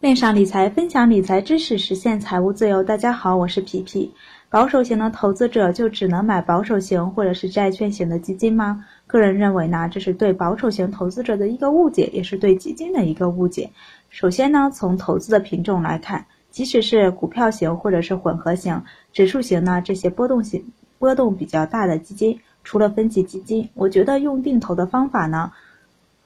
恋上理财，分享理财知识，实现财务自由。大家好，我是皮皮。保守型的投资者就只能买保守型或者是债券型的基金吗？个人认为呢，这是对保守型投资者的一个误解，也是对基金的一个误解。首先呢，从投资的品种来看，即使是股票型或者是混合型、指数型呢，这些波动型波动比较大的基金，除了分级基金，我觉得用定投的方法呢，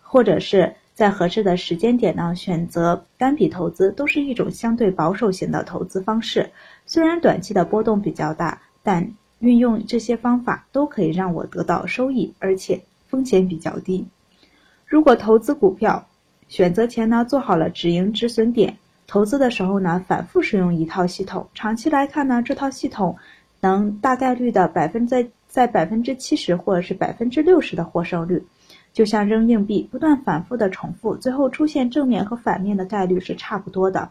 或者是。在合适的时间点呢，选择单笔投资都是一种相对保守型的投资方式。虽然短期的波动比较大，但运用这些方法都可以让我得到收益，而且风险比较低。如果投资股票，选择前呢做好了止盈止损点，投资的时候呢反复使用一套系统，长期来看呢这套系统能大概率的百分在在百分之七十或者是百分之六十的获胜率。就像扔硬币，不断反复的重复，最后出现正面和反面的概率是差不多的。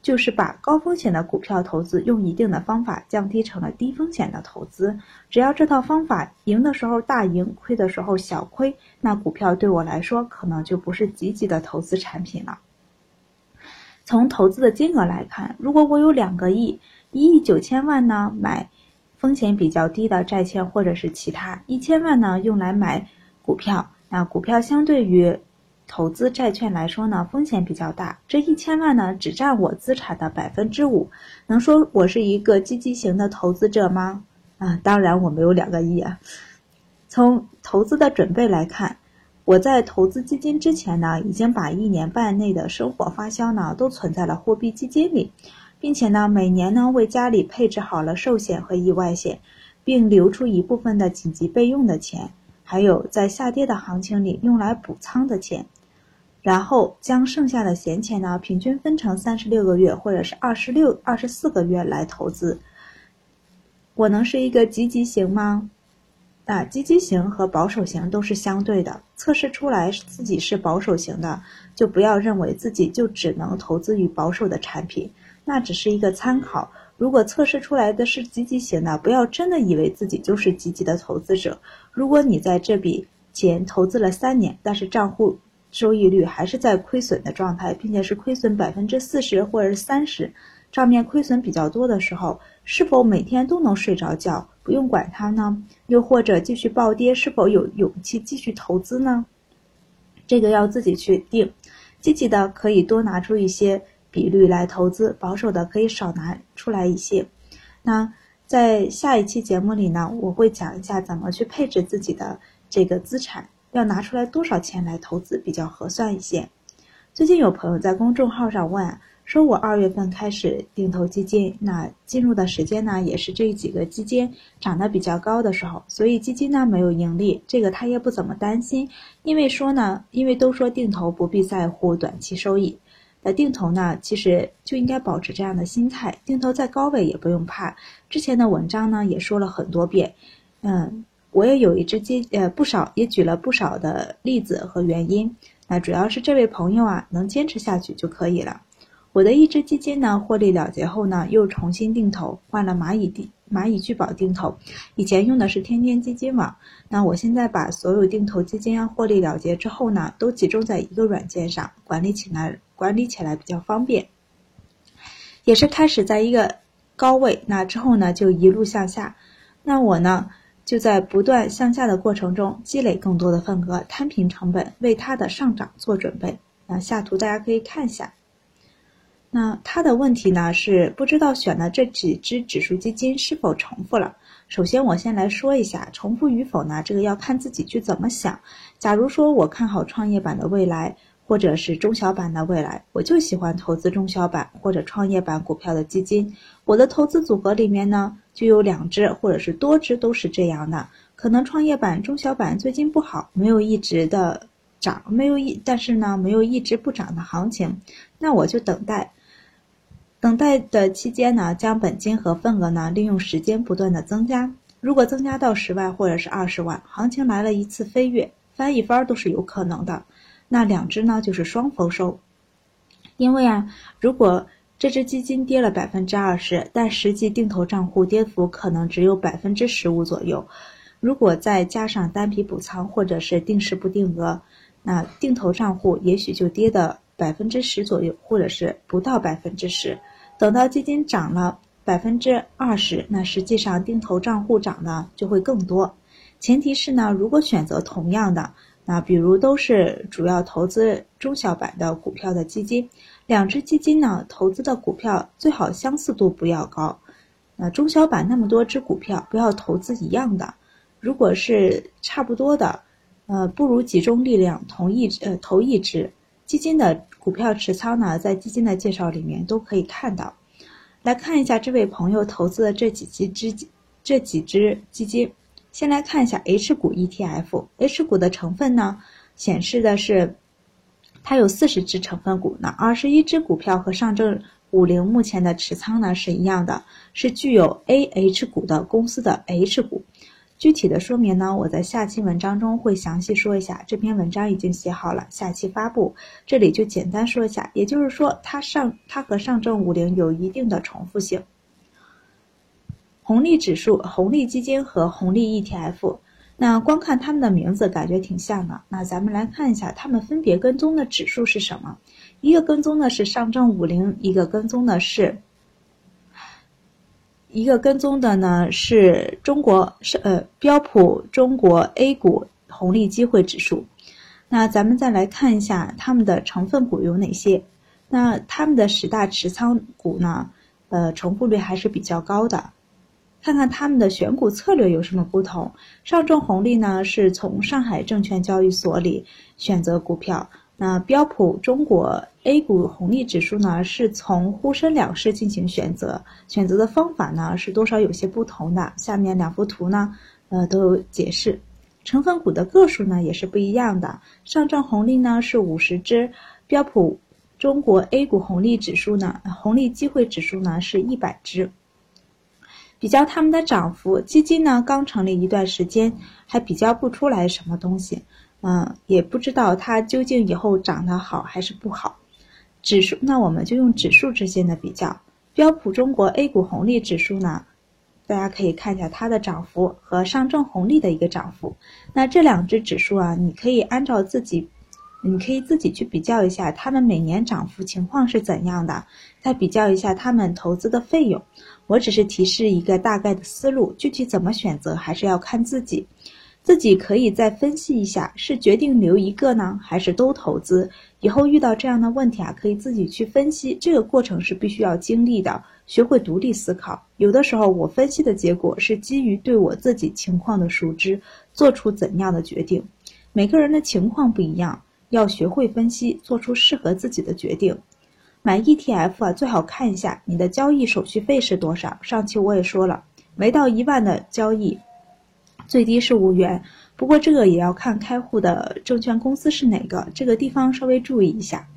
就是把高风险的股票投资用一定的方法降低成了低风险的投资。只要这套方法赢的时候大赢，亏的时候小亏，那股票对我来说可能就不是积极的投资产品了。从投资的金额来看，如果我有两个亿，一亿九千万呢买风险比较低的债券或者是其他，一千万呢用来买。股票，那股票相对于投资债券来说呢，风险比较大。这一千万呢，只占我资产的百分之五，能说我是一个积极型的投资者吗？啊，当然我没有两个亿啊。从投资的准备来看，我在投资基金之前呢，已经把一年半内的生活花销呢都存在了货币基金里，并且呢，每年呢为家里配置好了寿险和意外险，并留出一部分的紧急备用的钱。还有在下跌的行情里用来补仓的钱，然后将剩下的闲钱呢，平均分成三十六个月或者是二十六、二十四个月来投资。我能是一个积极型吗？啊，积极型和保守型都是相对的。测试出来自己是保守型的，就不要认为自己就只能投资于保守的产品，那只是一个参考。如果测试出来的是积极型的，不要真的以为自己就是积极的投资者。如果你在这笔钱投资了三年，但是账户收益率还是在亏损的状态，并且是亏损百分之四十或者三十，账面亏损比较多的时候，是否每天都能睡着觉，不用管它呢？又或者继续暴跌，是否有勇气继续投资呢？这个要自己去定。积极的可以多拿出一些。比率来投资，保守的可以少拿出来一些。那在下一期节目里呢，我会讲一下怎么去配置自己的这个资产，要拿出来多少钱来投资比较合算一些。最近有朋友在公众号上问，说我二月份开始定投基金，那进入的时间呢，也是这几个基金涨得比较高的时候，所以基金呢没有盈利，这个他也不怎么担心，因为说呢，因为都说定投不必在乎短期收益。那定投呢，其实就应该保持这样的心态，定投在高位也不用怕。之前的文章呢也说了很多遍，嗯，我也有一只基，呃，不少也举了不少的例子和原因。那主要是这位朋友啊能坚持下去就可以了。我的一只基金呢获利了结后呢，又重新定投，换了蚂蚁定蚂蚁聚宝定投，以前用的是天天基金网。那我现在把所有定投基金啊获利了结之后呢，都集中在一个软件上管理起来。管理起来比较方便，也是开始在一个高位，那之后呢就一路向下，那我呢就在不断向下的过程中积累更多的份额，摊平成本，为它的上涨做准备。那下图大家可以看一下，那他的问题呢是不知道选的这几只指数基金是否重复了。首先我先来说一下重复与否呢，这个要看自己去怎么想。假如说我看好创业板的未来。或者是中小板的未来，我就喜欢投资中小板或者创业板股票的基金。我的投资组合里面呢，就有两只或者是多只都是这样的。可能创业板、中小板最近不好，没有一直的涨，没有一，但是呢，没有一直不涨的行情，那我就等待。等待的期间呢，将本金和份额呢，利用时间不断的增加。如果增加到十万或者是二十万，行情来了一次飞跃，翻一番都是有可能的。那两只呢，就是双丰收，因为啊，如果这只基金跌了百分之二十，但实际定投账户跌幅可能只有百分之十五左右，如果再加上单笔补仓或者是定时不定额，那定投账户也许就跌的百分之十左右，或者是不到百分之十。等到基金涨了百分之二十，那实际上定投账户涨的就会更多。前提是呢，如果选择同样的，那比如都是主要投资中小板的股票的基金，两只基金呢投资的股票最好相似度不要高。那中小板那么多只股票，不要投资一样的。如果是差不多的，呃，不如集中力量同一呃投一只基金的股票持仓呢，在基金的介绍里面都可以看到。来看一下这位朋友投资的这几只这几只基金。先来看一下 H 股 ETF，H 股的成分呢，显示的是它有四十只成分股，那二十一只股票和上证五零目前的持仓呢是一样的，是具有 AH 股的公司的 H 股。具体的说明呢，我在下期文章中会详细说一下。这篇文章已经写好了，下期发布，这里就简单说一下。也就是说，它上它和上证五零有一定的重复性。红利指数、红利基金和红利 ETF，那光看它们的名字感觉挺像的。那咱们来看一下，它们分别跟踪的指数是什么？一个跟踪的是上证五零，一个跟踪的是，一个跟踪的呢是中国是呃标普中国 A 股红利机会指数。那咱们再来看一下它们的成分股有哪些？那它们的十大持仓股呢？呃，重复率还是比较高的。看看他们的选股策略有什么不同。上证红利呢是从上海证券交易所里选择股票，那标普中国 A 股红利指数呢是从沪深两市进行选择，选择的方法呢是多少有些不同的。下面两幅图呢，呃都有解释。成分股的个数呢也是不一样的。上证红利呢是五十只，标普中国 A 股红利指数呢红利机会指数呢是一百只。比较它们的涨幅，基金呢刚成立一段时间，还比较不出来什么东西，嗯，也不知道它究竟以后涨得好还是不好。指数，那我们就用指数之间的比较，标普中国 A 股红利指数呢，大家可以看一下它的涨幅和上证红利的一个涨幅。那这两只指数啊，你可以按照自己。你可以自己去比较一下，他们每年涨幅情况是怎样的，再比较一下他们投资的费用。我只是提示一个大概的思路，具体怎么选择还是要看自己。自己可以再分析一下，是决定留一个呢，还是都投资？以后遇到这样的问题啊，可以自己去分析。这个过程是必须要经历的，学会独立思考。有的时候我分析的结果是基于对我自己情况的熟知，做出怎样的决定。每个人的情况不一样。要学会分析，做出适合自己的决定。买 ETF 啊，最好看一下你的交易手续费是多少。上期我也说了，没到一万的交易，最低是五元。不过这个也要看开户的证券公司是哪个，这个地方稍微注意一下。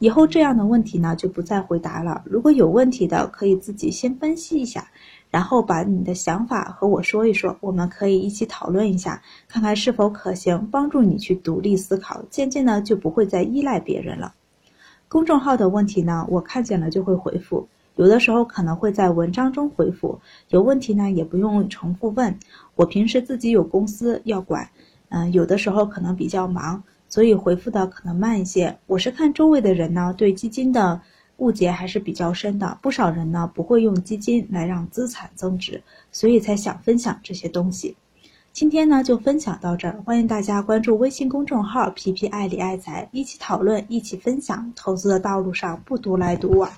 以后这样的问题呢，就不再回答了。如果有问题的，可以自己先分析一下。然后把你的想法和我说一说，我们可以一起讨论一下，看看是否可行，帮助你去独立思考，渐渐呢就不会再依赖别人了。公众号的问题呢，我看见了就会回复，有的时候可能会在文章中回复。有问题呢，也不用重复问。我平时自己有公司要管，嗯，有的时候可能比较忙，所以回复的可能慢一些。我是看周围的人呢，对基金的。误解还是比较深的，不少人呢不会用基金来让资产增值，所以才想分享这些东西。今天呢就分享到这儿，欢迎大家关注微信公众号“皮皮爱理爱财”，一起讨论，一起分享，投资的道路上不独来独往。